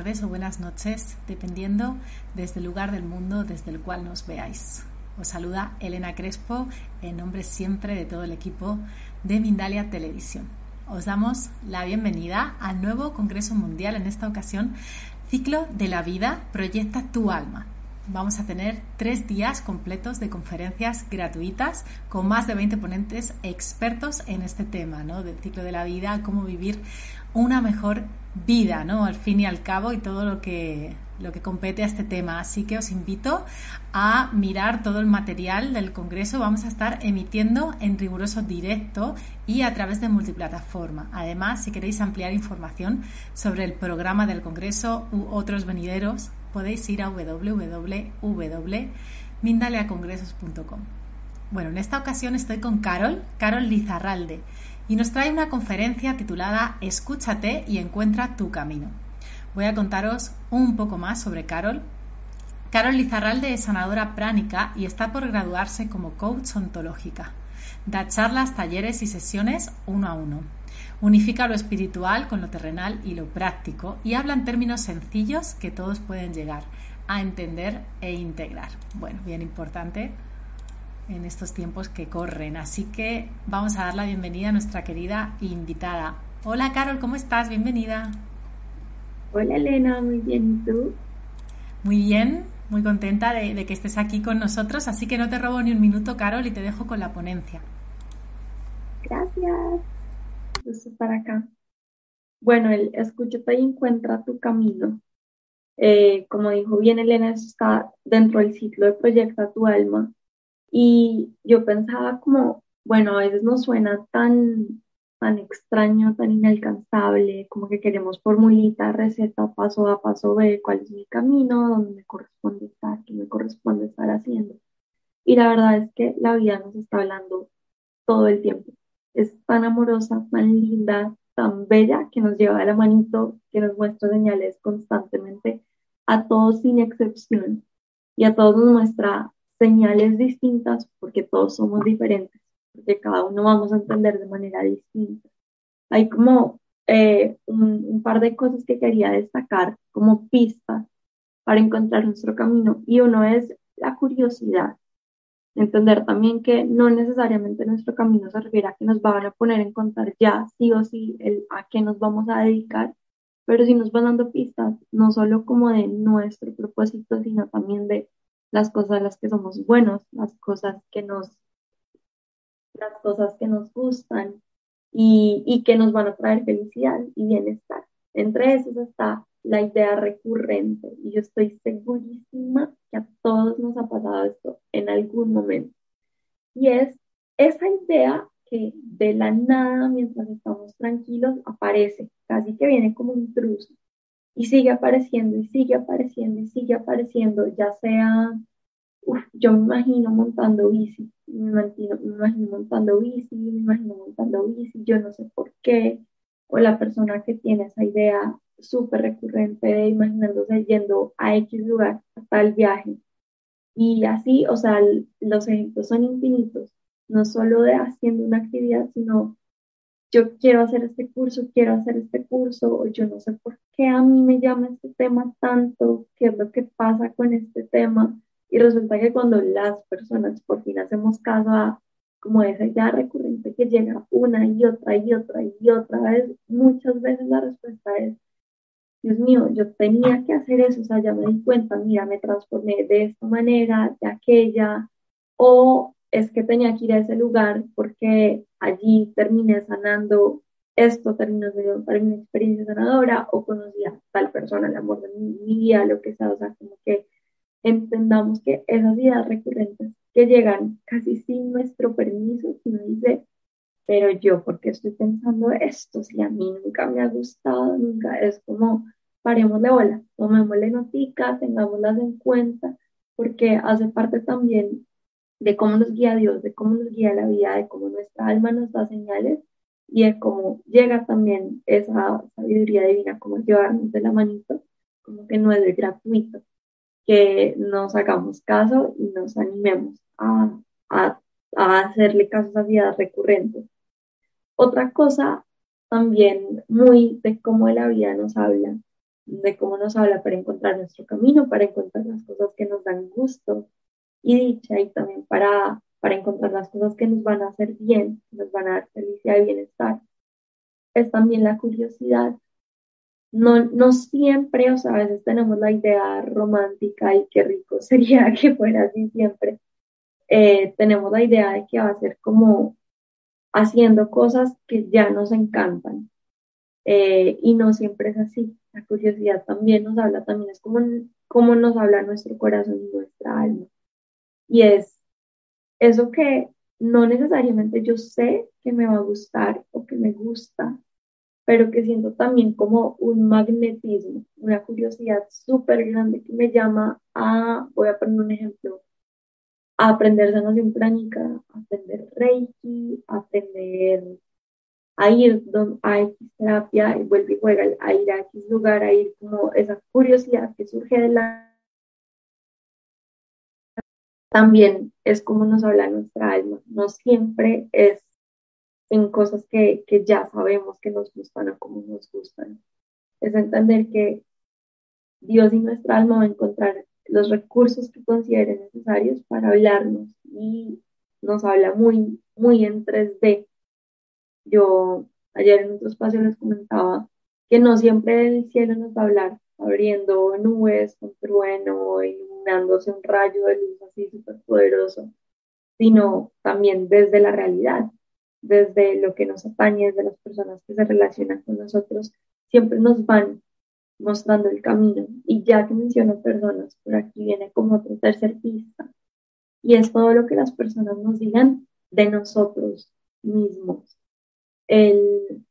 Tardes o buenas noches, dependiendo desde el lugar del mundo desde el cual nos veáis. Os saluda Elena Crespo en nombre siempre de todo el equipo de Mindalia Televisión. Os damos la bienvenida al nuevo Congreso Mundial, en esta ocasión, Ciclo de la Vida, Proyecta tu Alma. Vamos a tener tres días completos de conferencias gratuitas con más de 20 ponentes expertos en este tema, ¿no? Del ciclo de la vida, cómo vivir una mejor vida, ¿no? Al fin y al cabo y todo lo que lo que compete a este tema. Así que os invito a mirar todo el material del Congreso. Vamos a estar emitiendo en riguroso directo y a través de multiplataforma. Además, si queréis ampliar información sobre el programa del Congreso u otros venideros, podéis ir a www.mindaleacongresos.com. Bueno, en esta ocasión estoy con Carol, Carol Lizarralde y nos trae una conferencia titulada Escúchate y encuentra tu camino. Voy a contaros un poco más sobre Carol. Carol Lizarralde es sanadora pránica y está por graduarse como coach ontológica. Da charlas, talleres y sesiones uno a uno. Unifica lo espiritual con lo terrenal y lo práctico y habla en términos sencillos que todos pueden llegar a entender e integrar. Bueno, bien importante en estos tiempos que corren. Así que vamos a dar la bienvenida a nuestra querida invitada. Hola Carol, ¿cómo estás? Bienvenida. Hola Elena, muy bien. ¿Y tú? Muy bien, muy contenta de, que estés aquí con nosotros. Así que no te robo ni un minuto, Carol, y te dejo con la ponencia. Gracias. Estoy para acá. Bueno, el escúchate y encuentra tu camino. Eh, como dijo bien Elena, eso está dentro del ciclo de Proyecta tu alma y yo pensaba como, bueno, a veces nos suena tan, tan extraño, tan inalcanzable, como que queremos formulita, receta, paso A, paso B, cuál es mi camino, dónde me corresponde estar, qué me corresponde estar haciendo. Y la verdad es que la vida nos está hablando todo el tiempo. Es tan amorosa, tan linda, tan bella, que nos lleva de la manito, que nos muestra señales constantemente, a todos sin excepción. Y a todos nos muestra señales distintas porque todos somos diferentes, porque cada uno vamos a entender de manera distinta. Hay como eh, un, par de cosas que quería destacar como pistas para encontrar nuestro camino y uno es la curiosidad. Entender también que no necesariamente nuestro camino se refiere a que nos van a poner en contar ya sí o sí a qué nos vamos a dedicar, pero sí nos van dando pistas, no solo como de nuestro propósito, sino también de las cosas a las que somos buenos, las cosas que nos, las cosas que nos gustan y, y que nos van a traer felicidad y bienestar. Entre esos está la idea recurrente y yo estoy segurísima que a todos nos ha pasado esto en algún momento. Y es esa idea que de la nada, mientras estamos tranquilos, aparece, casi que viene como intruso y sigue apareciendo y sigue apareciendo y sigue apareciendo, ya sea, yo me imagino montando bici, me imagino, me imagino montando bici, me imagino montando bici, yo no sé por qué, o la persona que tiene esa idea súper recurrente de imaginándose yendo a X lugar, a tal viaje. Y así, o sea, los ejemplos son infinitos, no solo de haciendo una actividad, sino yo quiero hacer este curso, quiero hacer este curso, o yo no sé por qué a mí me llama este tema tanto, qué es lo que pasa con este tema. Y resulta que cuando las personas por fin hacemos caso a como esa idea recurrente que llega una y otra y otra y otra vez, muchas veces la respuesta es, Dios mío, yo tenía que hacer eso, o sea, ya me di cuenta, mira, me transformé de esta manera, de aquella, o es que tenía que ir a ese lugar porque allí terminé sanando esto, siendo para mi experiencia sanadora, o conocí a tal persona, el amor de mi vida, lo que sea, o sea, como que entendamos que esas ideas recurrentes que llegan casi sin nuestro permiso, si uno dice, pero yo, ¿por qué estoy pensando esto? Si a mí nunca me ha gustado, nunca, es como, paremos de bola, tomémosle notica, tengámoslas en cuenta, porque hace parte también de cómo nos guía Dios, de cómo nos guía la vida, de cómo nuestra alma nos da señales y de cómo llega también esa sabiduría divina, como llevarnos de la manito, como que no es gratuito que nos hagamos caso y nos animemos a, a, a hacerle caso a vidas recurrentes. Otra cosa también muy de cómo la vida nos habla, de cómo nos habla para encontrar nuestro camino, para encontrar las cosas que nos dan gusto y dicha y también para, para encontrar las cosas que nos van a hacer bien, nos van a dar felicidad y bienestar. Es también la curiosidad no, no siempre, o sea, a veces tenemos la idea romántica y qué rico sería que fuera así siempre. Eh, tenemos la idea de que va a ser como haciendo cosas que ya nos encantan. Eh, y no siempre es así. La curiosidad también nos habla, también es como, como nos habla nuestro corazón y nuestra alma. Y es eso que no necesariamente yo sé que me va a gustar o que me gusta, pero que siento también como un magnetismo, una curiosidad súper grande que me llama a, voy a poner un ejemplo, a aprender sanación pránica, a aprender reiki, aprender a ir a X terapia y vuelve y juega, a ir a X lugar, a ir como esa curiosidad que surge de la... También es como nos habla nuestra alma, no siempre es en cosas que, que ya sabemos que nos gustan o como nos gustan. Es entender que Dios y nuestra alma van a encontrar los recursos que consideren necesarios para hablarnos y nos habla muy, muy en 3D. Yo ayer en otro espacio les comentaba que no siempre el cielo nos va a hablar abriendo nubes con trueno, iluminándose un rayo de luz así súper poderoso, sino también desde la realidad desde lo que nos atañe, desde las personas que se relacionan con nosotros, siempre nos van mostrando el camino. Y ya que menciono personas, por aquí viene como otra tercer pista. Y es todo lo que las personas nos digan de nosotros mismos. El,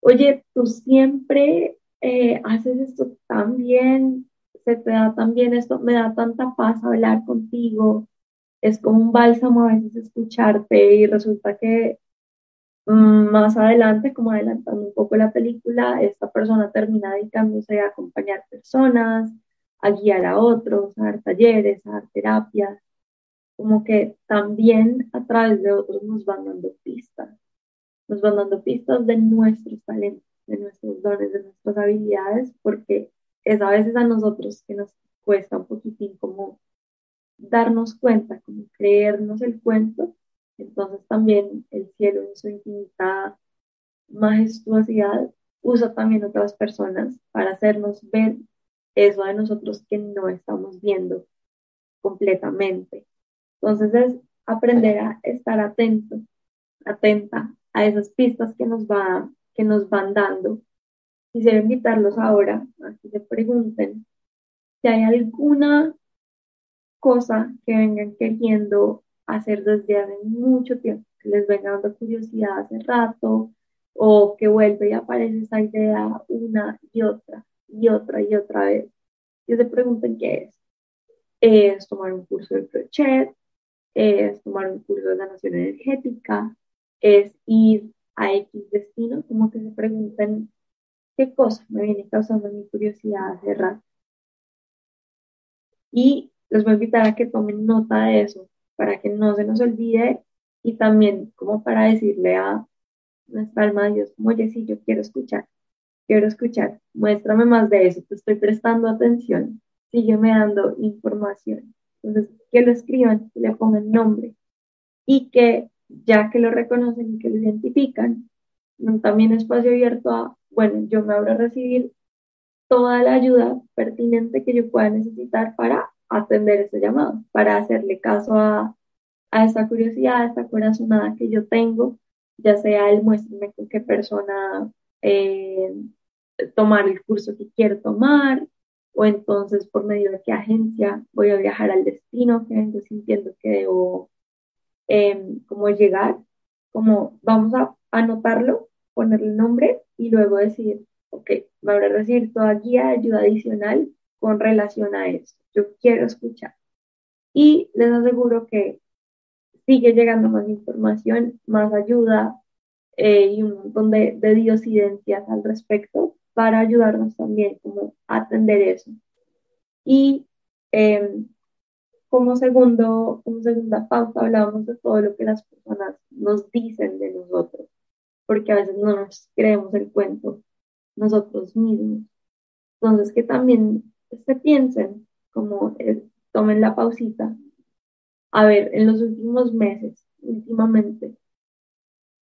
oye, tú siempre eh, haces esto tan bien, se te da tan bien esto, me da tanta paz hablar contigo. Es como un bálsamo a veces escucharte y resulta que Mm, más adelante, como adelantando un poco la película, esta persona termina dedicándose a acompañar personas, a guiar a otros, a dar talleres, a dar terapias, como que también a través de otros nos van dando pistas, nos van dando pistas de nuestros talentos, de nuestros dones, de nuestras habilidades, porque es a veces a nosotros que nos cuesta un poquitín como darnos cuenta, como creernos el cuento entonces también el cielo en su infinita majestuosidad usa también otras personas para hacernos ver eso de nosotros que no estamos viendo completamente. Entonces es aprender a estar atento, atenta a esas pistas que nos, va, que nos van dando. Quisiera invitarlos ahora a que se pregunten si hay alguna cosa que vengan queriendo hacer desde hace mucho tiempo, que les venga dando curiosidad hace rato, o que vuelve y aparece esa idea una y otra y otra y otra vez. Y se pregunten qué es. Es tomar un curso de crochet, es tomar un curso de sanación energética, es ir a X destino, como que se pregunten qué cosa me viene causando mi curiosidad hace rato. Y les voy a invitar a que tomen nota de eso, para que no se nos olvide y también como para decirle a nuestra alma de Dios, yo quiero escuchar, quiero escuchar, muéstrame más de eso, te estoy prestando atención, sígueme dando información. Entonces, que lo escriban, que le pongan nombre y que ya que lo reconocen y que lo identifican, también espacio abierto a, bueno, yo me abro a recibir toda la ayuda pertinente que yo pueda necesitar para atender ese llamado, para hacerle caso a, a esa curiosidad, a esta corazonada que yo tengo, ya sea el muéstrame con qué persona eh, tomar el curso que quiero tomar, o entonces por medio de qué agencia voy a viajar al destino que vengo sintiendo que debo em, como llegar, como vamos a anotarlo, ponerle nombre y luego decir, ok, me habrá recibir toda guía de ayuda adicional con relación a eso. Yo quiero escuchar. Y les aseguro que sigue llegando más información, más ayuda eh, y un montón de, de diosidencias al respecto para ayudarnos también como a atender eso. Y em, como, segundo, como segunda pauta hablábamos de todo lo que las personas nos dicen de nosotros, porque a veces no nos creemos el cuento nosotros mismos. Entonces que también se piensen, como eh, tomen la pausita, a ver, en los últimos meses, últimamente,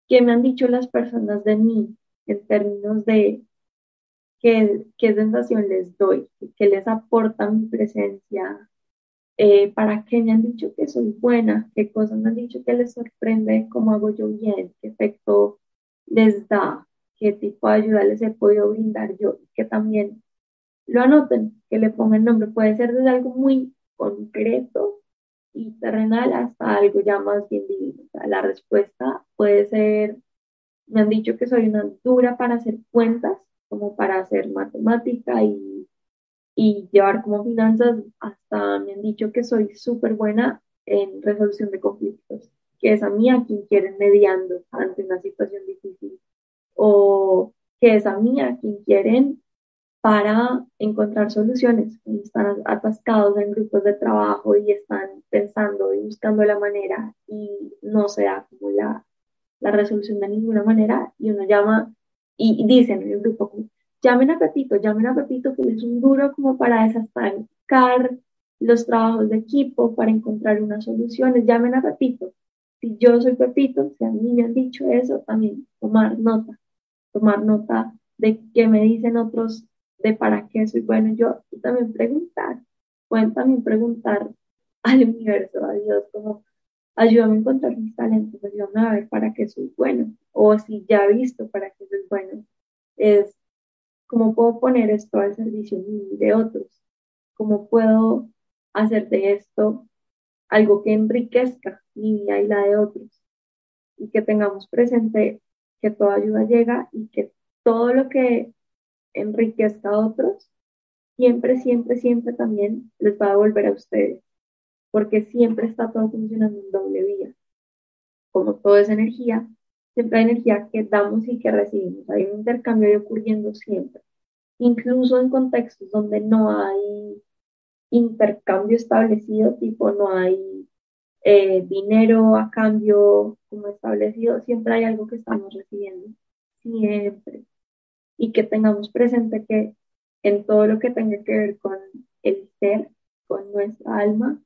¿qué me han dicho las personas de mí en términos de qué, qué sensación les doy, qué les aporta mi presencia, eh, para qué me han dicho que soy buena, qué cosas me han dicho que les sorprende, cómo hago yo bien, qué efecto les da, qué tipo de ayuda les he podido brindar yo, que también lo anoten, que le pongan nombre. Puede ser desde algo muy concreto y terrenal hasta algo ya más bien divino. la respuesta puede ser, me han dicho que soy una dura para hacer cuentas, como para hacer matemática y, y llevar como finanzas, hasta me han dicho que soy súper buena en resolución de conflictos, que es a mí a quien quieren mediando ante una situación difícil, o que es a mí a quien quieren para encontrar soluciones. Están atascados en grupos de trabajo y están pensando y buscando la manera y no se da como la, la resolución de ninguna manera y uno llama y, dicen en el grupo, llamen a Pepito, llamen a Pepito, que es un duro como para desastancar los trabajos de equipo, para encontrar unas soluciones, llamen a Pepito. Si yo soy Pepito, si a mí me han dicho eso, también tomar nota, tomar nota de qué me dicen otros, de para qué soy bueno. Yo, y también preguntar, pueden también preguntar al universo, a Dios, como ayúdame a encontrar mis talentos, ayúdame a ver para qué soy bueno, o si ya he visto para qué soy bueno, es cómo puedo poner esto al servicio de otros, cómo puedo hacer de esto algo que enriquezca mi vida y la de otros, y que tengamos presente que toda ayuda llega y que todo lo que enriquezca a otros, siempre, siempre, siempre también les va a devolver a ustedes porque siempre está todo funcionando en doble vía. Como todo es energía, siempre hay energía que damos y que recibimos. Hay un intercambio ocurriendo siempre. Incluso en contextos donde no hay intercambio establecido, tipo no hay eh, dinero a cambio como establecido, siempre hay algo que estamos recibiendo. Siempre. Y que tengamos presente que en todo lo que tenga que ver con el ser, con nuestra alma,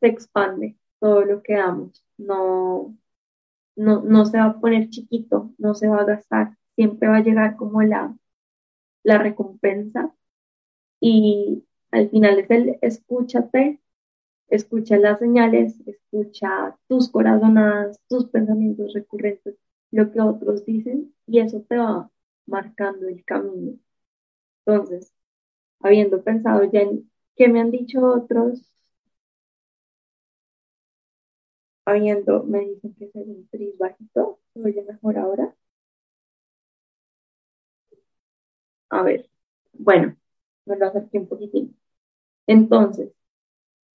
se expande todo lo que damos, no, no, no se va a poner chiquito, no se va a gastar, siempre va a llegar como la, la recompensa y al final es el escúchate, escucha las señales, escucha tus corazonadas, tus pensamientos recurrentes, lo que otros dicen y eso te va marcando el camino. Entonces, habiendo pensado ya en qué me han dicho otros, habiendo, me dicen que es un tris bajito, ¿se oye mejor ahora? A ver, bueno, me lo acerqué un poquitín. Entonces,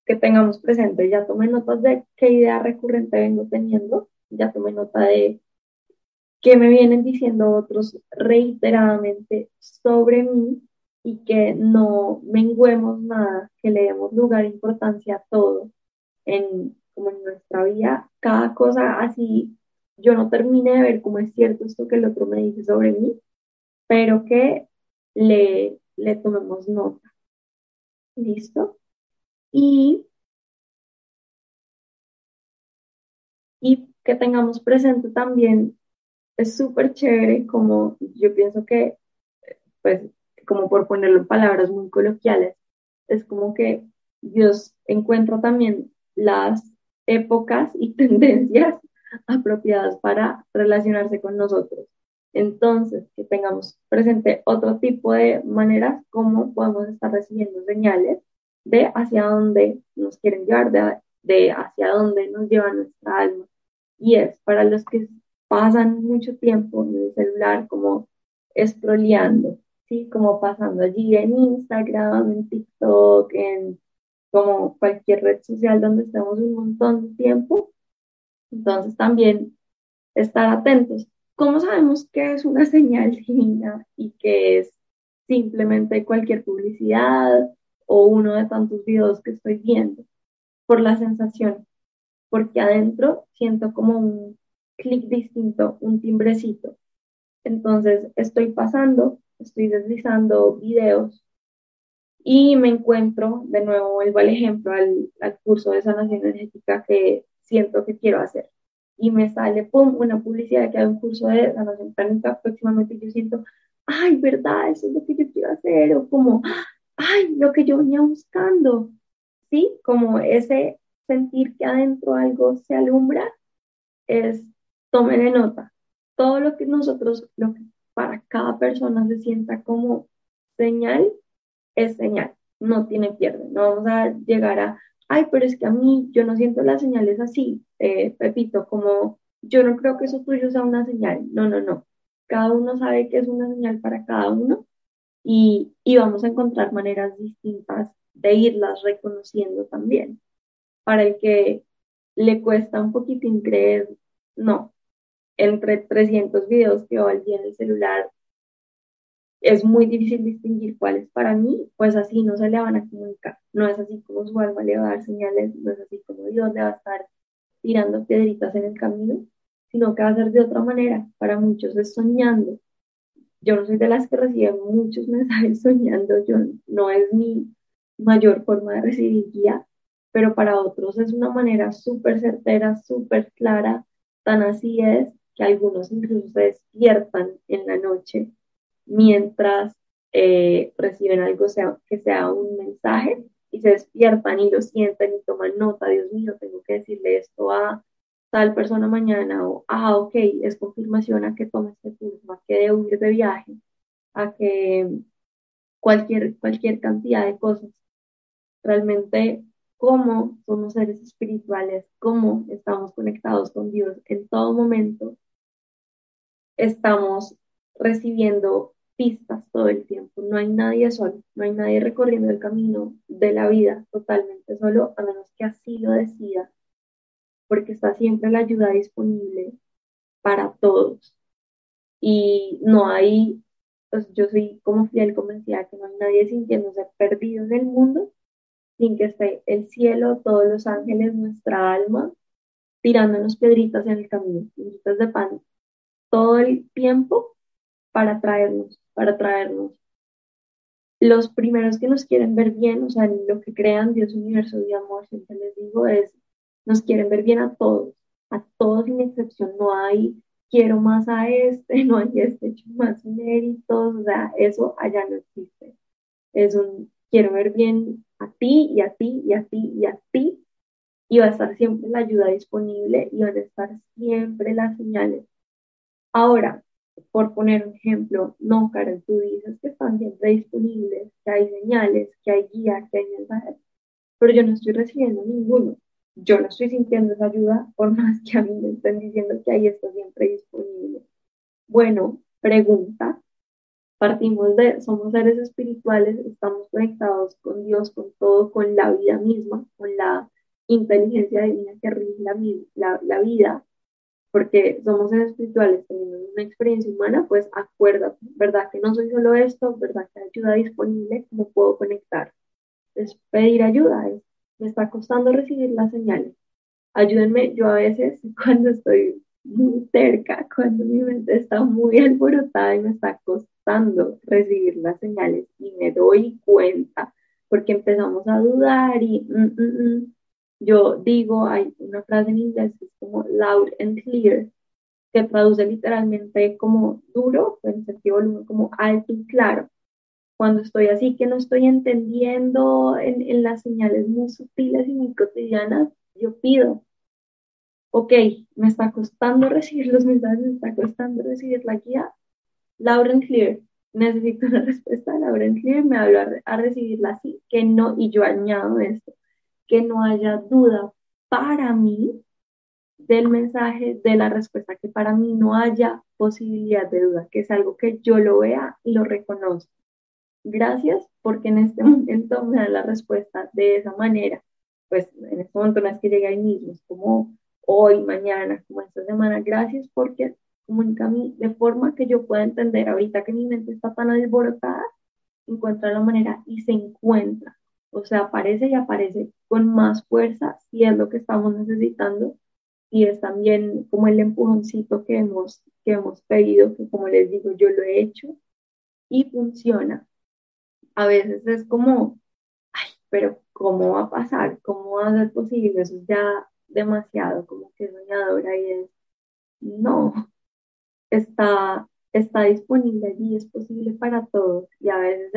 que tengamos presente, ya tomé notas de qué idea recurrente vengo teniendo, ya tomé nota de qué me vienen diciendo otros reiteradamente sobre mí y que no menguemos nada, que le demos lugar e importancia a todo en como en nuestra vida, cada cosa así, yo no termine de ver cómo es cierto esto que el otro me dice sobre mí, pero que le, le tomemos nota. ¿Listo? Y y que tengamos presente también es súper chévere, como yo pienso que, pues, como por ponerlo en palabras muy coloquiales, es como que Dios encuentra también las épocas y tendencias apropiadas para relacionarse con nosotros. Entonces, que tengamos presente otro tipo de maneras como podemos estar recibiendo señales de hacia dónde nos quieren llevar, de, hacia dónde nos lleva nuestra alma. Y es para los que pasan mucho tiempo en el celular como scrolleando, ¿sí? Como pasando allí en Instagram, en TikTok, en como cualquier red social donde estemos un montón de tiempo. Entonces también estar atentos. ¿Cómo sabemos que es una señal divina y que es simplemente cualquier publicidad o uno de tantos videos que estoy viendo? Por la sensación, porque adentro siento como un clic distinto, un timbrecito. Entonces estoy pasando, estoy deslizando videos y me encuentro, de nuevo vuelvo al ejemplo, al, curso de sanación energética que siento que quiero hacer. Y me sale, pum, una publicidad que hay un curso de sanación pránica, próximamente yo siento, ay, verdad, eso es lo que yo quiero hacer, o como, ay, lo que yo venía buscando, ¿sí? Como ese sentir que adentro algo se alumbra, es tomen nota. Todo lo que nosotros, lo que para cada persona se sienta como señal, es señal. No tiene pierde. No vamos a llegar a, ay, pero es que a mí yo no siento las señales así, eh, Pepito, como yo no creo que eso tuyo sea una señal. No, no, no. Cada uno sabe que es una señal para cada uno y, y vamos a encontrar maneras distintas de irlas reconociendo también. Para el que le cuesta un poquitín creer, no, entre 300 videos que va al día en el celular, es muy difícil distinguir cuáles para mí, pues así no se le van a comunicar. No es así como su alma le va a dar señales, no es así como Dios le va a estar tirando piedritas en el camino, sino que va a ser de otra manera. Para muchos es soñando. Yo no soy de las que reciben muchos mensajes soñando, yo no es mi mayor forma de recibir guía, pero para otros es una manera súper certera, súper clara, tan así es que algunos incluso se despiertan en la noche mientras eh, reciben algo sea, que sea un mensaje y se despiertan y lo sienten y toman nota, Dios mío, tengo que decirle esto a tal persona mañana o, ah, ok, es confirmación a que tome este curso, a que de huir de viaje, a que cualquier, cualquier cantidad de cosas. Realmente, cómo somos seres espirituales, cómo estamos conectados con Dios en todo momento, estamos recibiendo pistas todo el tiempo. No hay nadie solo, no hay nadie recorriendo el camino de la vida totalmente solo, a menos que así lo decida, porque está siempre la ayuda disponible para todos. Y no hay, pues yo soy como fiel convencida que no hay nadie sintiéndose perdido en el mundo sin que esté el cielo, todos los ángeles, nuestra alma, tirándonos piedritas en el camino, piedritas de pan todo el tiempo para traernos, para traernos. Los primeros que nos quieren ver bien, o sea, lo que crean Dios, universo y amor, siempre les digo, es, nos quieren ver bien a todos, a todos sin excepción, no hay quiero más a este, no hay este hecho más méritos, o sea, eso allá no existe. Es un quiero ver bien a ti y a ti y a ti y a ti, y va a estar siempre la ayuda disponible y van a estar siempre las señales Ahora, por poner un ejemplo, no, Karen, tú dices que están siempre disponibles, que hay señales, que hay guía, que hay mensajes, pero yo no estoy recibiendo ninguno. Yo no estoy sintiendo esa ayuda por más que a mí me estén diciendo que ahí está siempre disponible. Bueno, pregunta. Partimos de, somos seres espirituales, estamos conectados con Dios, con todo, con la vida misma, con la inteligencia divina que rige la, la, la vida porque somos espirituales teniendo una experiencia humana, pues acuérdate, ¿verdad? Que no soy solo esto, ¿verdad? Que hay ayuda disponible, ¿cómo puedo conectar? Es pedir ayuda, es, me está costando recibir las señales. Ayúdenme, yo a veces cuando estoy muy cerca, cuando mi mente está muy alborotada y me está costando recibir las señales y me doy cuenta, porque empezamos a dudar y... Mm, mm, mm, yo digo, hay una frase en inglés que es como loud and clear, que traduce literalmente como duro, en sentido volumen, como alto y claro. Cuando estoy así que no estoy entendiendo en, en las señales muy sutiles y muy cotidianas, yo pido, ok, me está costando recibir los mensajes, me está costando recibir la guía, loud and clear, necesito una respuesta loud and clear, me hablo a, a recibirla así, que no, y yo añado esto, que no haya duda para mí del mensaje, de la respuesta, que para mí no haya posibilidad de duda, que es algo que yo lo vea y lo reconozco. Gracias porque en este momento me da la respuesta de esa manera. Pues en este momento no es que llegue ahí mismo, es como hoy, mañana, como esta semana. Gracias porque comunica a mí de forma que yo pueda entender. Ahorita que mi mente está tan alborotada, encuentra la manera y se encuentra. O sea, aparece y aparece con más fuerza si es lo que estamos necesitando y es también como el empujoncito que hemos, que hemos pedido, que como les digo, yo lo he hecho y funciona. A veces es como, ay, pero ¿cómo va a pasar? ¿Cómo va a ser posible? Eso es ya demasiado, como que soñadora y es, no, está, está disponible allí, es posible para todos y a veces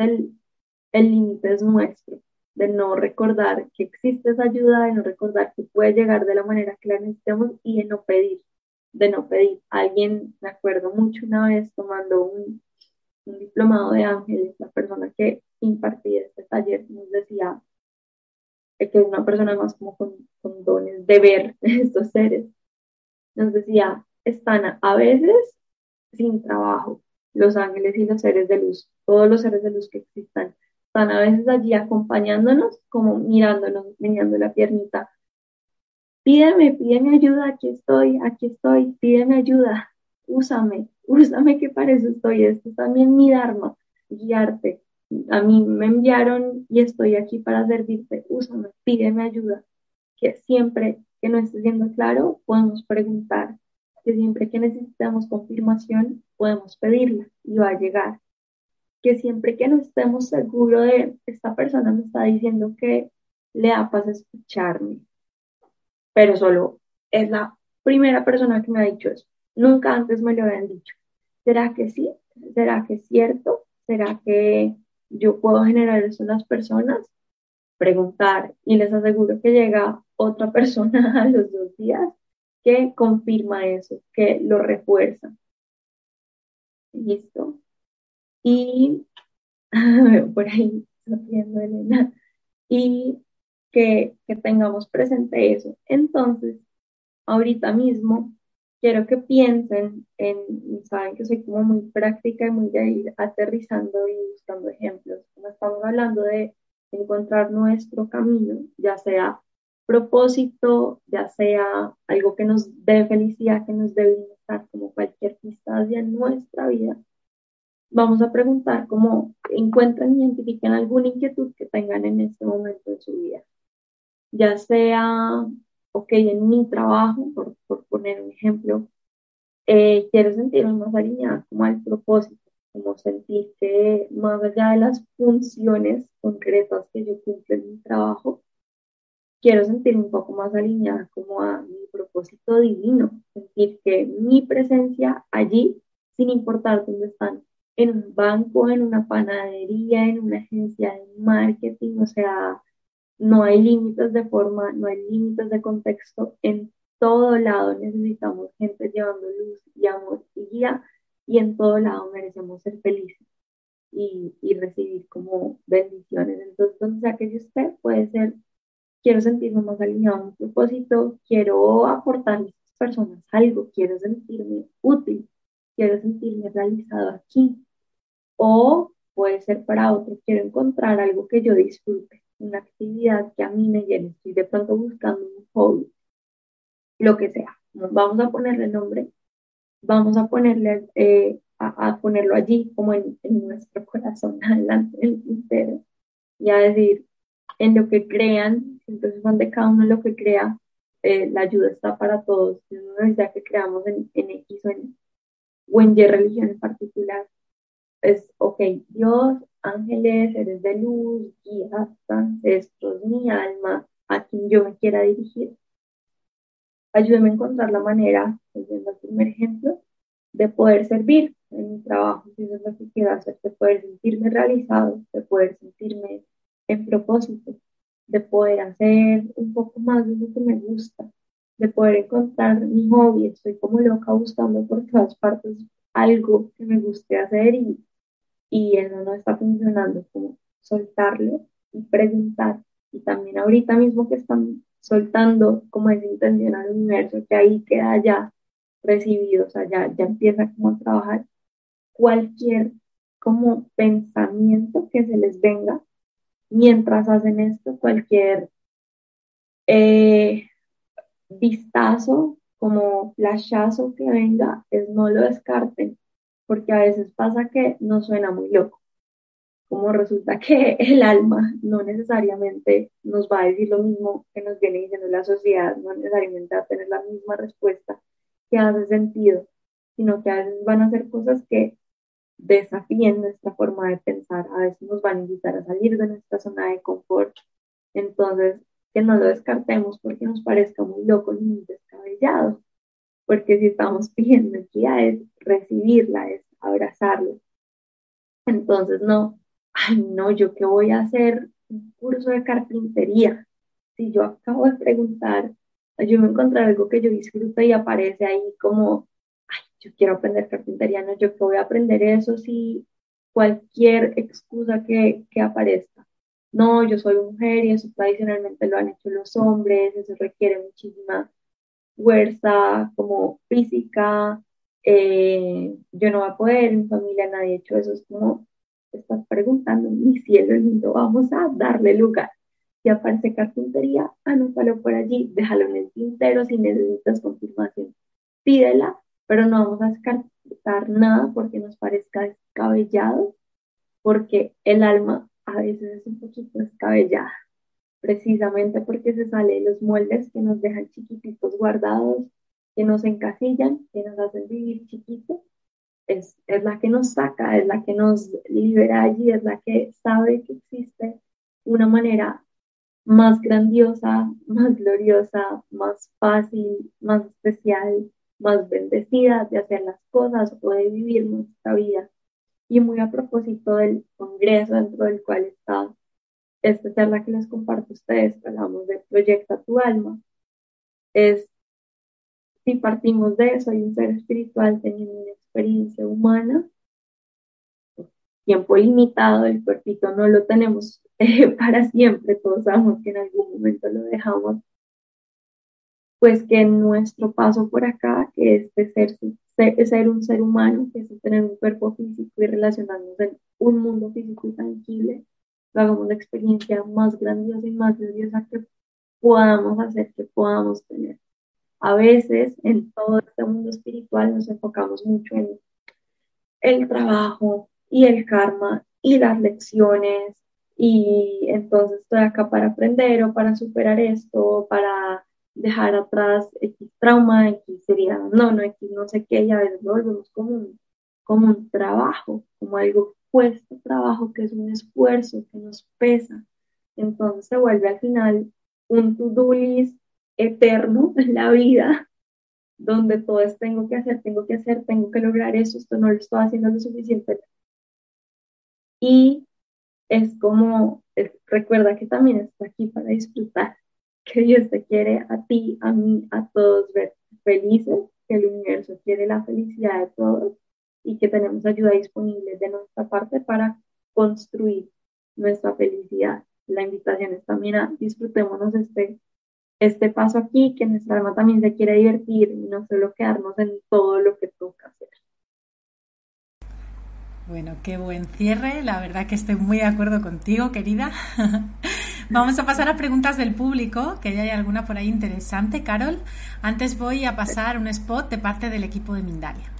el límite es nuestro de no recordar que existe esa ayuda, de no recordar que puede llegar de la manera que la necesitemos y de no pedir, de no pedir. Alguien, me acuerdo mucho una vez tomando un, diplomado de ángeles, la persona que impartía este taller nos decía que es una persona más como con, con dones de ver estos seres, nos decía, están a veces sin trabajo los ángeles y los seres de luz, todos los seres de luz que existan están a veces allí acompañándonos, como mirándonos, meneando la piernita. Pídeme, pídeme ayuda, aquí estoy, aquí estoy, pídeme ayuda, úsame, úsame que para eso estoy, esto es también mi dharma, guiarte. A mí me enviaron y estoy aquí para servirte, úsame, pídeme ayuda. Que siempre que no esté siendo claro, podemos preguntar, que siempre que necesitamos confirmación, podemos pedirla y va a llegar que siempre que no estemos seguros de esta persona me está diciendo que le da paz escucharme, pero solo es la primera persona que me ha dicho eso. Nunca antes me lo habían dicho. ¿Será que sí? ¿Será que es cierto? ¿Será que yo puedo generar eso en las personas? Preguntar y les aseguro que llega otra persona a los dos días que confirma eso, que lo refuerza. Listo y por ahí Elena, y que, tengamos presente eso. Entonces, ahorita mismo, quiero que piensen en, saben que soy como muy práctica y muy de ir aterrizando y buscando ejemplos. Como estamos hablando de encontrar nuestro camino, ya sea propósito, ya sea algo que nos dé felicidad, que nos dé bienestar, como cualquier distancia en nuestra vida, vamos a preguntar cómo encuentran y identifican alguna inquietud que tengan en este momento de su vida. Ya sea, ok, en mi trabajo, por, poner un ejemplo, eh, quiero sentirme más alineada como al propósito, como sentir que más allá de las funciones concretas que yo cumplo en mi trabajo, quiero sentirme un poco más alineada como a mi propósito divino, sentir que mi presencia allí, sin importar dónde están en un banco, en una panadería, en una agencia de marketing, o sea, no hay límites de forma, no hay límites de contexto, en todo lado necesitamos gente llevando luz y amor y guía, y en todo lado merecemos ser felices y, y recibir como bendiciones. Entonces, donde sea que usted puede ser, quiero sentirme más alineado a mi propósito, quiero aportar a estas personas algo, quiero sentirme útil quiero sentirme realizado aquí. O puede ser para otro, quiero encontrar algo que yo disfrute, una actividad que a mí me llene. Estoy de pronto buscando un hobby, lo que sea. Vamos a ponerle nombre, vamos a ponerle, eh, a, ponerlo allí como en, nuestro corazón, adelante del tintero, y a decir en lo que crean, entonces van de cada uno lo que crea, eh, la ayuda está para todos, ya que creamos en, en X o en, o en qué religión en particular. Es, ok, Dios, ángeles, seres de luz, guías, ancestros, mi alma, a quien yo me quiera dirigir. Ayúdeme a encontrar la manera, volviendo al primer ejemplo, de poder servir en mi trabajo, si eso es lo que quiero hacer, de poder sentirme realizado, de poder sentirme en propósito, de poder hacer un poco más de lo que me gusta, de poder encontrar mi hobby. Estoy como loca buscando por todas partes algo que me guste hacer y, y eso no está funcionando, como soltarlo y preguntar. Y también ahorita mismo que están soltando como esa intención al universo, que ahí queda ya recibido, o sea, ya, ya empieza como a trabajar cualquier como pensamiento que se les venga mientras hacen esto, cualquier eh, vistazo, como flashazo que venga, es no lo descarten, porque a veces pasa que no suena muy loco. Como resulta que el alma no necesariamente nos va a decir lo mismo que nos viene diciendo la sociedad, no necesariamente va a tener la misma respuesta que hace sentido, sino que a veces van a ser cosas que desafíen nuestra forma de pensar, a veces nos van a invitar a salir de nuestra zona de confort. Entonces, que no lo descartemos porque nos parezca muy loco ni muy descabellado, porque si estamos pidiendo guía es recibirla, es abrazarla. Entonces, no, ay, no, yo qué voy a hacer un curso de carpintería. Si yo acabo de preguntar, yo me encontré algo que yo disfruto y aparece ahí como, ay, yo quiero aprender carpintería, no, yo qué voy a aprender eso si cualquier excusa que, que aparezca no, yo soy mujer y eso tradicionalmente lo han hecho los hombres, eso requiere muchísima fuerza como física, eh, yo no voy a poder, mi familia nadie ha hecho eso, es como estás preguntando, mi cielo lindo, vamos a darle lugar. Si aparece carpintería, anótalo por allí, déjalo en el tintero si necesitas confirmación, pídela, pero no vamos a descartar nada porque nos parezca descabellado, porque el alma a veces es un poquito descabellada, precisamente porque se sale de los moldes que nos dejan chiquititos guardados, que nos encasillan, que nos hacen vivir chiquitos. Es, es la que nos saca, es la que nos libera allí, es la que sabe que existe una manera más grandiosa, más gloriosa, más fácil, más especial, más bendecida de hacer las cosas o de vivir nuestra vida y muy a propósito del congreso dentro del cual está esta charla que les comparto a ustedes, hablamos de Proyecta tu alma, es si partimos de eso, hay un ser espiritual teniendo una experiencia humana, tiempo limitado, el cuerpito no lo tenemos eh, para siempre, todos sabemos que en algún momento lo dejamos, pues que nuestro paso por acá, que este ser ser, un ser humano, que es tener un cuerpo físico y relacionarnos en un mundo físico y tangible, lo hagamos la experiencia más grandiosa y más gloriosa que podamos hacer, que podamos tener. A veces en todo este mundo espiritual nos enfocamos mucho en el trabajo y el karma y las lecciones y entonces estoy acá para aprender o para superar esto, para dejar atrás X trauma, X sería, no, no, X no sé qué, y a veces lo volvemos como un, como un trabajo, como algo puesto trabajo, que es un esfuerzo, que nos pesa. Entonces se vuelve al final un to-do list eterno en la vida, donde todo es tengo que hacer, tengo que hacer, tengo que lograr eso, esto no lo estoy haciendo lo suficiente. Y es como, recuerda que también está aquí para disfrutar que Dios te quiere a ti, a mí, a todos ver felices, que el universo quiere la felicidad de todos y que tenemos ayuda disponible de nuestra parte para construir nuestra felicidad. La invitación es también a disfrutémonos este, este paso aquí, que nuestra alma también se quiere divertir y no solo quedarnos en todo lo que toca hacer. Bueno, qué buen cierre. La verdad que estoy muy de acuerdo contigo, querida. Vamos a pasar a preguntas del público, que ya hay alguna por ahí interesante, Carol. Antes voy a pasar un spot de parte del equipo de Mindalia.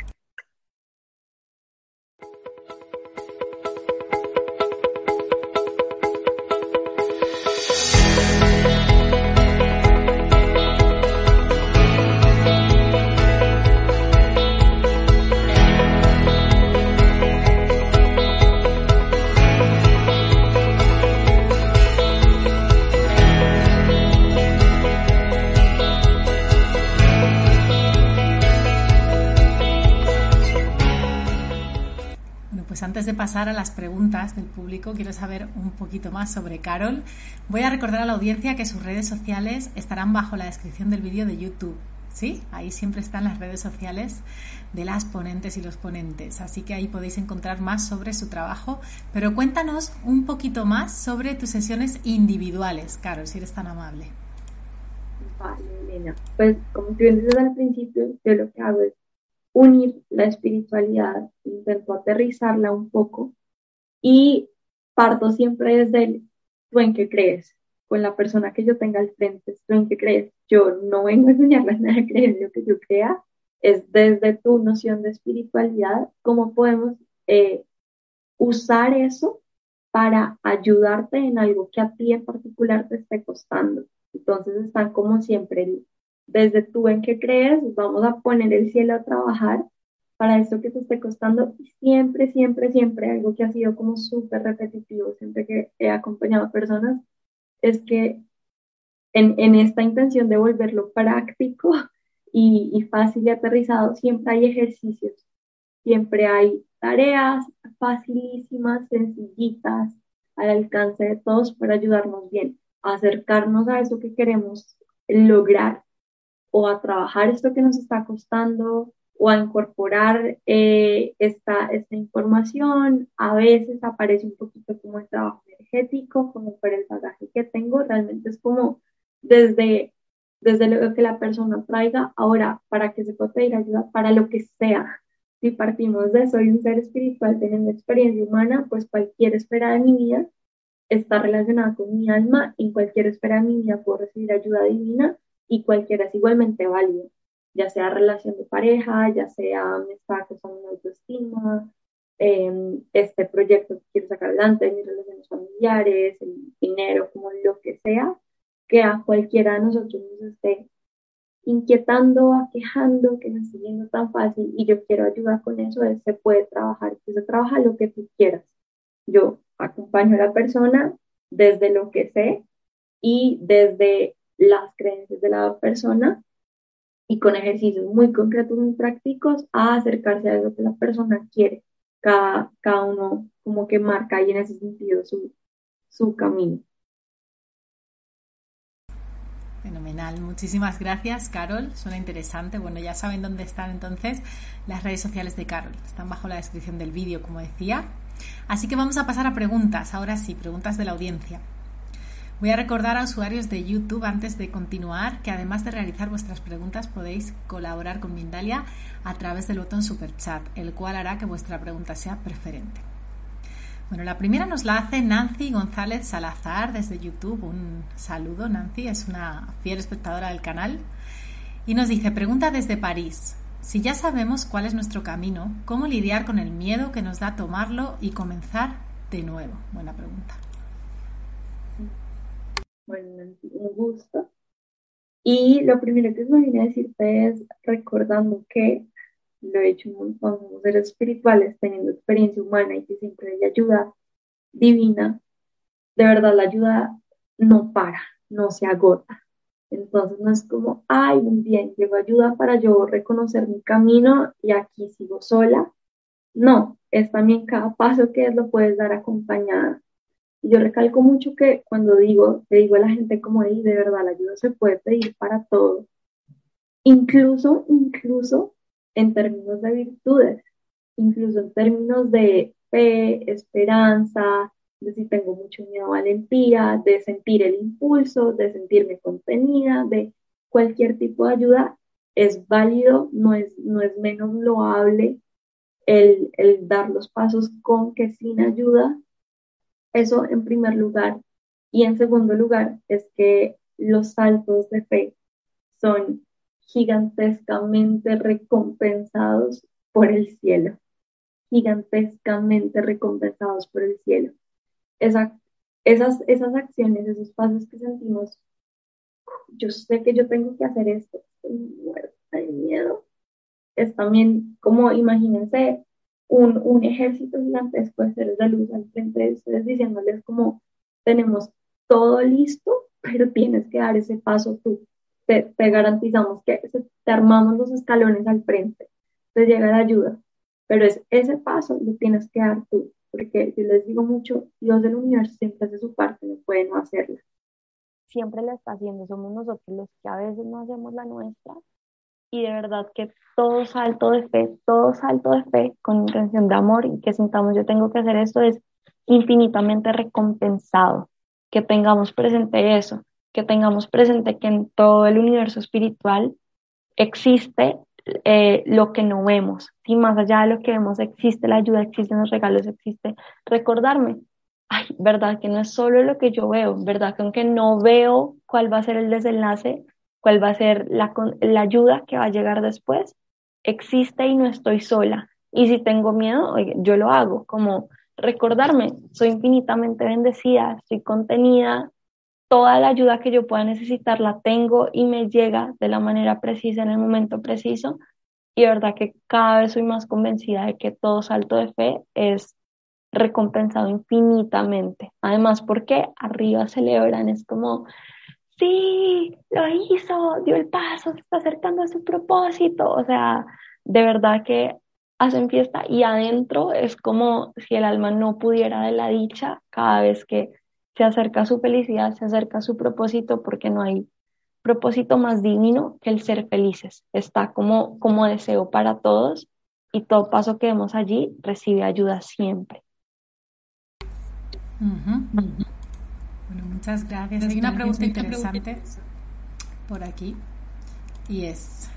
Antes de pasar a las preguntas del público, quiero saber un poquito más sobre Carol. Voy a recordar a la audiencia que sus redes sociales estarán bajo la descripción del vídeo de YouTube. ¿Sí? Ahí siempre están las redes sociales de las ponentes y los ponentes. Así que ahí podéis encontrar más sobre su trabajo. Pero cuéntanos un poquito más sobre tus sesiones individuales, Carol, si eres tan amable. Vale, Elena. Pues como tú dices al principio, yo lo que hago es unir la espiritualidad, intento aterrizarla un poco y parto siempre desde el tú en qué crees, con la persona que yo tenga al frente, tú en qué crees. Yo no vengo a enseñarles nada creer lo que yo crea, es desde tu noción de espiritualidad, cómo podemos eh, usar eso para ayudarte en algo que a ti en particular te esté costando. Entonces están como siempre desde tú en qué crees, vamos a poner el cielo a trabajar para esto que te esté costando. Siempre, siempre, siempre, algo que ha sido como súper repetitivo, siempre que he acompañado a personas, es que en, esta intención de volverlo práctico y, y fácil y aterrizado, siempre hay ejercicios, siempre hay tareas facilísimas, sencillitas, al alcance de todos para ayudarnos bien, acercarnos a eso que queremos lograr o a trabajar esto que nos está costando o a incorporar eh, esta, esta información. A veces aparece un poquito como el trabajo energético, como por el bagaje que tengo. Realmente es como desde, desde lo que la persona traiga. Ahora, para que se pueda pedir ayuda para lo que sea. Si partimos de soy un ser espiritual teniendo experiencia humana, pues cualquier esfera de mi vida está relacionada con mi alma. En cualquier esfera de mi vida puedo recibir ayuda divina y cualquiera es igualmente válido, ya sea relación de pareja, ya sea me está acosando una autoestima, eh, este proyecto que quiero sacar adelante, mis relaciones familiares, el dinero, como lo que sea, que a cualquiera de nosotros nos esté inquietando, aquejando, que no esté viendo tan fácil y yo quiero ayudar con eso, se puede trabajar, se trabaja lo que tú quieras. Yo acompaño a la persona desde lo que sé y desde las creencias de la persona y con ejercicios muy concretos, muy prácticos, a acercarse a lo que la persona quiere. Cada, cada uno como que marca ahí en ese sentido su, su camino. Fenomenal, muchísimas gracias Carol, suena interesante. Bueno, ya saben dónde están entonces las redes sociales de Carol, están bajo la descripción del vídeo, como decía. Así que vamos a pasar a preguntas, ahora sí, preguntas de la audiencia. Voy a recordar a usuarios de YouTube antes de continuar que además de realizar vuestras preguntas podéis colaborar con Mindalia a través del botón Super Chat, el cual hará que vuestra pregunta sea preferente. Bueno, la primera nos la hace Nancy González Salazar desde YouTube. Un saludo, Nancy, es una fiel espectadora del canal. Y nos dice, pregunta desde París. Si ya sabemos cuál es nuestro camino, ¿cómo lidiar con el miedo que nos da tomarlo y comenzar de nuevo? Buena pregunta. Bueno, un gusto. Y lo primero que me viene a decirte es recordando que lo he hecho un montón, somos seres espirituales teniendo experiencia humana y que siempre hay ayuda divina. De verdad, la ayuda no para, no se agota. Entonces no es como, ay, muy bien, llegó ayuda para yo reconocer mi camino y aquí sigo sola. No, es también cada paso que lo puedes dar acompañada yo recalco mucho que cuando digo, te digo a la gente como, ahí, de verdad, la ayuda se puede pedir para todo. Incluso, incluso en términos de virtudes, incluso en términos de fe, esperanza, de si tengo mucho miedo, valentía, de sentir el impulso, de sentirme contenida, de cualquier tipo de ayuda, es válido, no es, no es menos loable el, el dar los pasos con que sin ayuda eso en primer lugar. Y en segundo lugar es que los saltos de fe son gigantescamente recompensados por el cielo, gigantescamente recompensados por el cielo. esas, esas acciones, esos pasos que sentimos, yo sé que yo tengo que hacer esto, estoy muerta de miedo. Es también como, imagínense, un, un ejército gigantesco de seres de luz al frente de ustedes diciéndoles como tenemos todo listo, pero tienes que dar ese paso tú. Te, garantizamos que te armamos los escalones al frente, te llega la ayuda, pero es ese paso lo tienes que dar tú, porque yo les digo mucho, Dios del universo siempre hace su parte, no puede no hacerla. Siempre la está haciendo, somos nosotros los que a veces no hacemos la nuestra y de verdad que todo salto de fe, todo salto de fe con intención de amor y que sintamos yo tengo que hacer esto es infinitamente recompensado, que tengamos presente eso, que tengamos presente que en todo el universo espiritual existe eh, lo que no vemos. Y más allá de lo que vemos, existe la ayuda, existen los regalos, existe recordarme. Ay, verdad que no es solo lo que yo veo, verdad que aunque no veo cuál va a ser el desenlace, cuál va a ser la, la ayuda que va a llegar después, existe y no estoy sola. Y si tengo miedo, yo lo hago, como recordarme, soy infinitamente bendecida, estoy contenida, toda la ayuda que yo pueda necesitar la tengo y me llega de la manera precisa en el momento preciso. Y de verdad que cada vez soy más convencida de que todo salto de fe es recompensado infinitamente. Además, porque arriba celebran, es como, sí, lo hizo, dio el paso, se está acercando a su propósito. O sea, de verdad que hacen fiesta y adentro es como si el alma no pudiera de la dicha cada vez que se acerca a su felicidad, se acerca a su propósito, porque no hay propósito más divino que el ser felices. Está como, como deseo para todos y todo paso que vemos allí recibe ayuda siempre. Bueno, muchas gracias. Hay una pregunta interesante por aquí y es,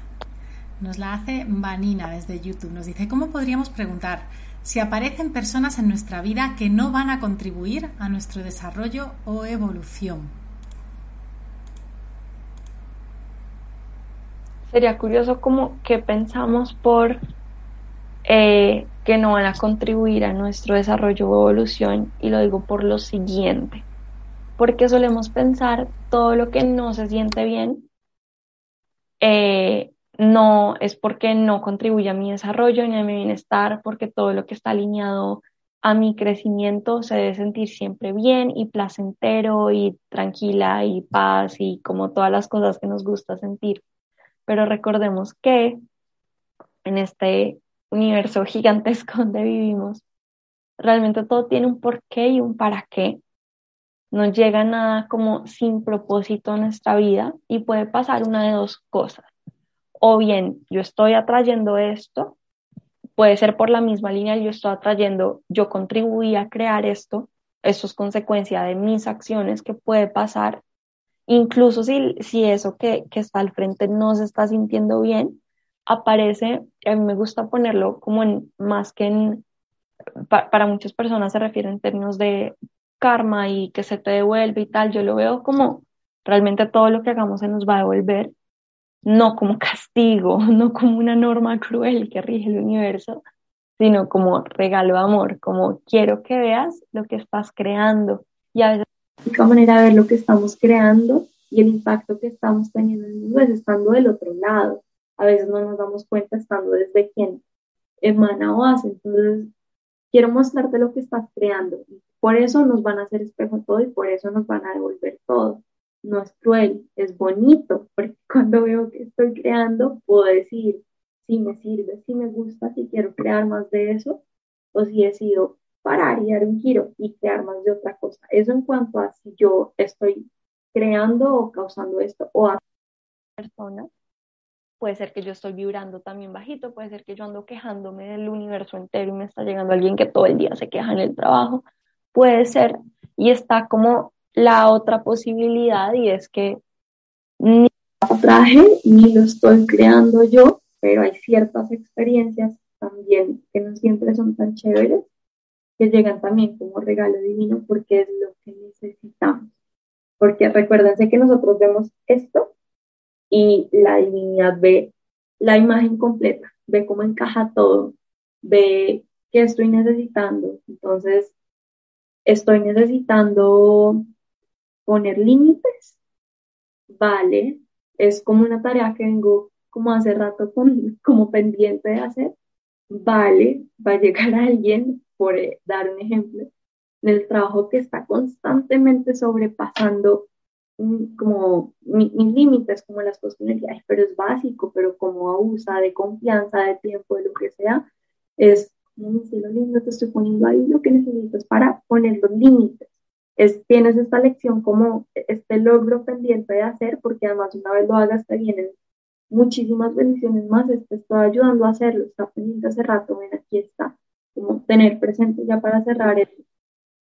nos la hace Vanina desde YouTube. Nos dice, ¿cómo podríamos preguntar? si aparecen personas en nuestra vida que no van a contribuir a nuestro desarrollo o evolución. Sería curioso como que pensamos por eh, que no van a contribuir a nuestro desarrollo o evolución y lo digo por lo siguiente, porque solemos pensar todo lo que no se siente bien eh, no es porque no contribuye a mi desarrollo ni a mi bienestar, porque todo lo que está alineado a mi crecimiento se debe sentir siempre bien y placentero y tranquila y paz y como todas las cosas que nos gusta sentir. Pero recordemos que en este universo gigantesco donde vivimos, realmente todo tiene un porqué y un para qué. No llega nada como sin propósito en nuestra vida y puede pasar una de dos cosas. O bien yo estoy atrayendo esto, puede ser por la misma línea, yo estoy atrayendo, yo contribuí a crear esto, eso es consecuencia de mis acciones que puede pasar, incluso si, si eso que, que está al frente no se está sintiendo bien, aparece, a mí me gusta ponerlo como en más que en, para muchas personas se refiere en términos de karma y que se te devuelve y tal, yo lo veo como realmente todo lo que hagamos se nos va a devolver no como castigo, no como una norma cruel que rige el universo, sino como regalo de amor, como quiero que veas lo que estás creando. Y a veces la única manera de ver lo que estamos creando y el impacto que estamos teniendo en el mundo es estando del otro lado. A veces no nos damos cuenta estando desde quien emana o hace. Entonces, quiero mostrarte lo que estás creando. Por eso nos van a hacer espejo todo y por eso nos van a devolver todo no es cruel, es bonito, porque cuando veo que estoy creando, puedo decir si me sirve, si me gusta, si quiero crear más de eso, o si decido parar y dar un giro y crear más de otra cosa. Eso en cuanto a si yo estoy creando o causando esto o a persona. Puede ser que yo estoy vibrando también bajito, puede ser que yo ando quejándome del universo entero y me está llegando alguien que todo el día se queja en el trabajo. Puede ser y está como la otra posibilidad y es que ni lo traje ni lo estoy creando yo, pero hay ciertas experiencias también que no siempre son tan chéveres, que llegan también como regalo divino porque es lo que necesitamos. Porque recuérdense que nosotros vemos esto y la divinidad ve la imagen completa, ve cómo encaja todo, ve qué estoy necesitando. Entonces, estoy necesitando poner límites, vale, es como una tarea que vengo como hace rato con, como pendiente de hacer, vale, va a llegar alguien, por eh, dar un ejemplo, en el trabajo que está constantemente sobrepasando como mis límites, como las cosas pero es básico, pero como abusa de confianza, de tiempo, de lo que sea, es un estilo lindo, te estoy poniendo ahí lo que necesitas para poner los límites. Es, tienes esta lección como este logro pendiente de hacer, porque además una vez lo hagas te vienen muchísimas bendiciones más, te estoy ayudando a hacerlo, está pendiente hace rato, ven, aquí está, como tener presente ya para cerrar eso.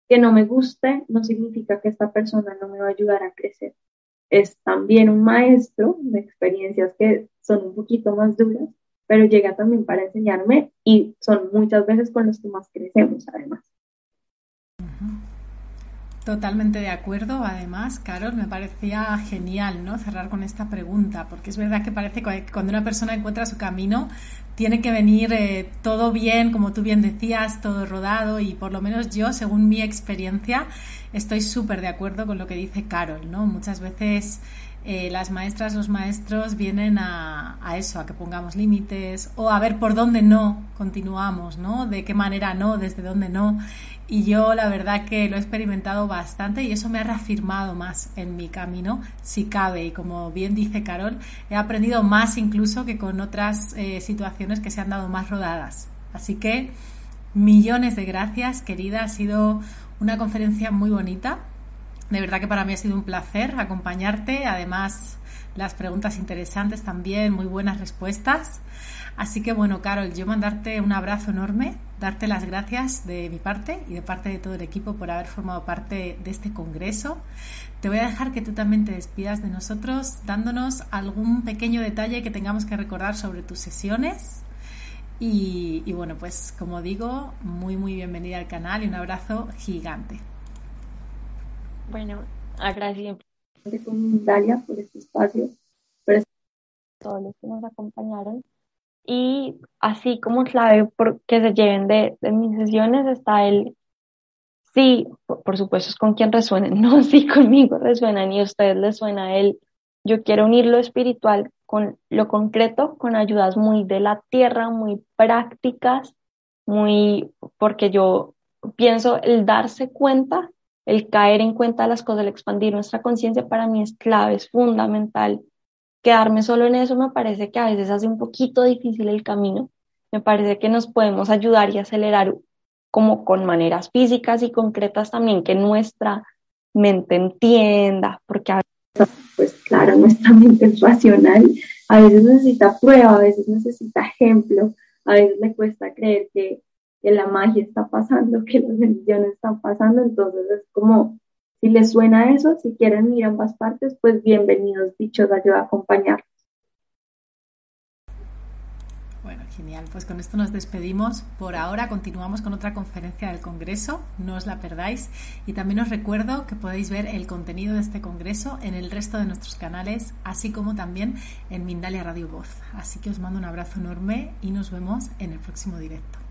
Que no me guste no significa que esta persona no me va a ayudar a crecer. Es también un maestro de experiencias que son un poquito más duras, pero llega también para enseñarme y son muchas veces con los que más crecemos además. Totalmente de acuerdo. Además, Carol, me parecía genial ¿no? cerrar con esta pregunta, porque es verdad que parece que cuando una persona encuentra su camino, tiene que venir eh, todo bien, como tú bien decías, todo rodado y por lo menos yo, según mi experiencia, estoy súper de acuerdo con lo que dice Carol. ¿no? Muchas veces eh, las maestras, los maestros vienen a, a, eso, a que pongamos límites o a ver por dónde no continuamos, ¿no? De qué manera no, desde dónde no. Y yo la verdad que lo he experimentado bastante y eso me ha reafirmado más en mi camino, si cabe. Y como bien dice Carol, he aprendido más incluso que con otras eh, situaciones que se han dado más rodadas. Así que millones de gracias, querida. Ha sido una conferencia muy bonita. De verdad que para mí ha sido un placer acompañarte. Además, las preguntas interesantes también, muy buenas respuestas. Así que bueno, Carol, yo mandarte un abrazo enorme, darte las gracias de mi parte y de parte de todo el equipo por haber formado parte de este congreso. Te voy a dejar que tú también te despidas de nosotros dándonos algún pequeño detalle que tengamos que recordar sobre tus sesiones. Y, bueno, pues como digo, muy muy bienvenida al canal y un abrazo gigante. Bueno, agradezco Dalia por este espacio, por todos los que nos acompañaron. Y así como clave que se lleven de, mis sesiones está el sí, por, supuesto es con quien resuenen, no si conmigo resuenan y a ustedes les suena el yo quiero unir lo espiritual con lo concreto, con ayudas muy de la tierra, muy prácticas, muy porque yo pienso el darse cuenta, el caer en cuenta las cosas, el expandir nuestra conciencia para mí es clave, es fundamental quedarme solo en eso me parece que a veces hace un poquito difícil el camino. Me parece que nos podemos ayudar y acelerar como con maneras físicas y concretas también que nuestra mente entienda, porque a veces, pues claro, nuestra mente es racional, a veces necesita prueba, a veces necesita ejemplo, a veces le cuesta creer que, que la magia está pasando, que las bendiciones están pasando, entonces es como si les suena eso, si quieren ir a ambas partes, pues bienvenidos, dichos a acompañar. Bueno, genial. Pues con esto nos despedimos. Por ahora continuamos con otra conferencia del Congreso. No os la perdáis. Y también os recuerdo que podéis ver el contenido de este Congreso en el resto de nuestros canales, así como también en Mindalia Radio Voz. Así que os mando un abrazo enorme y nos vemos en el próximo directo.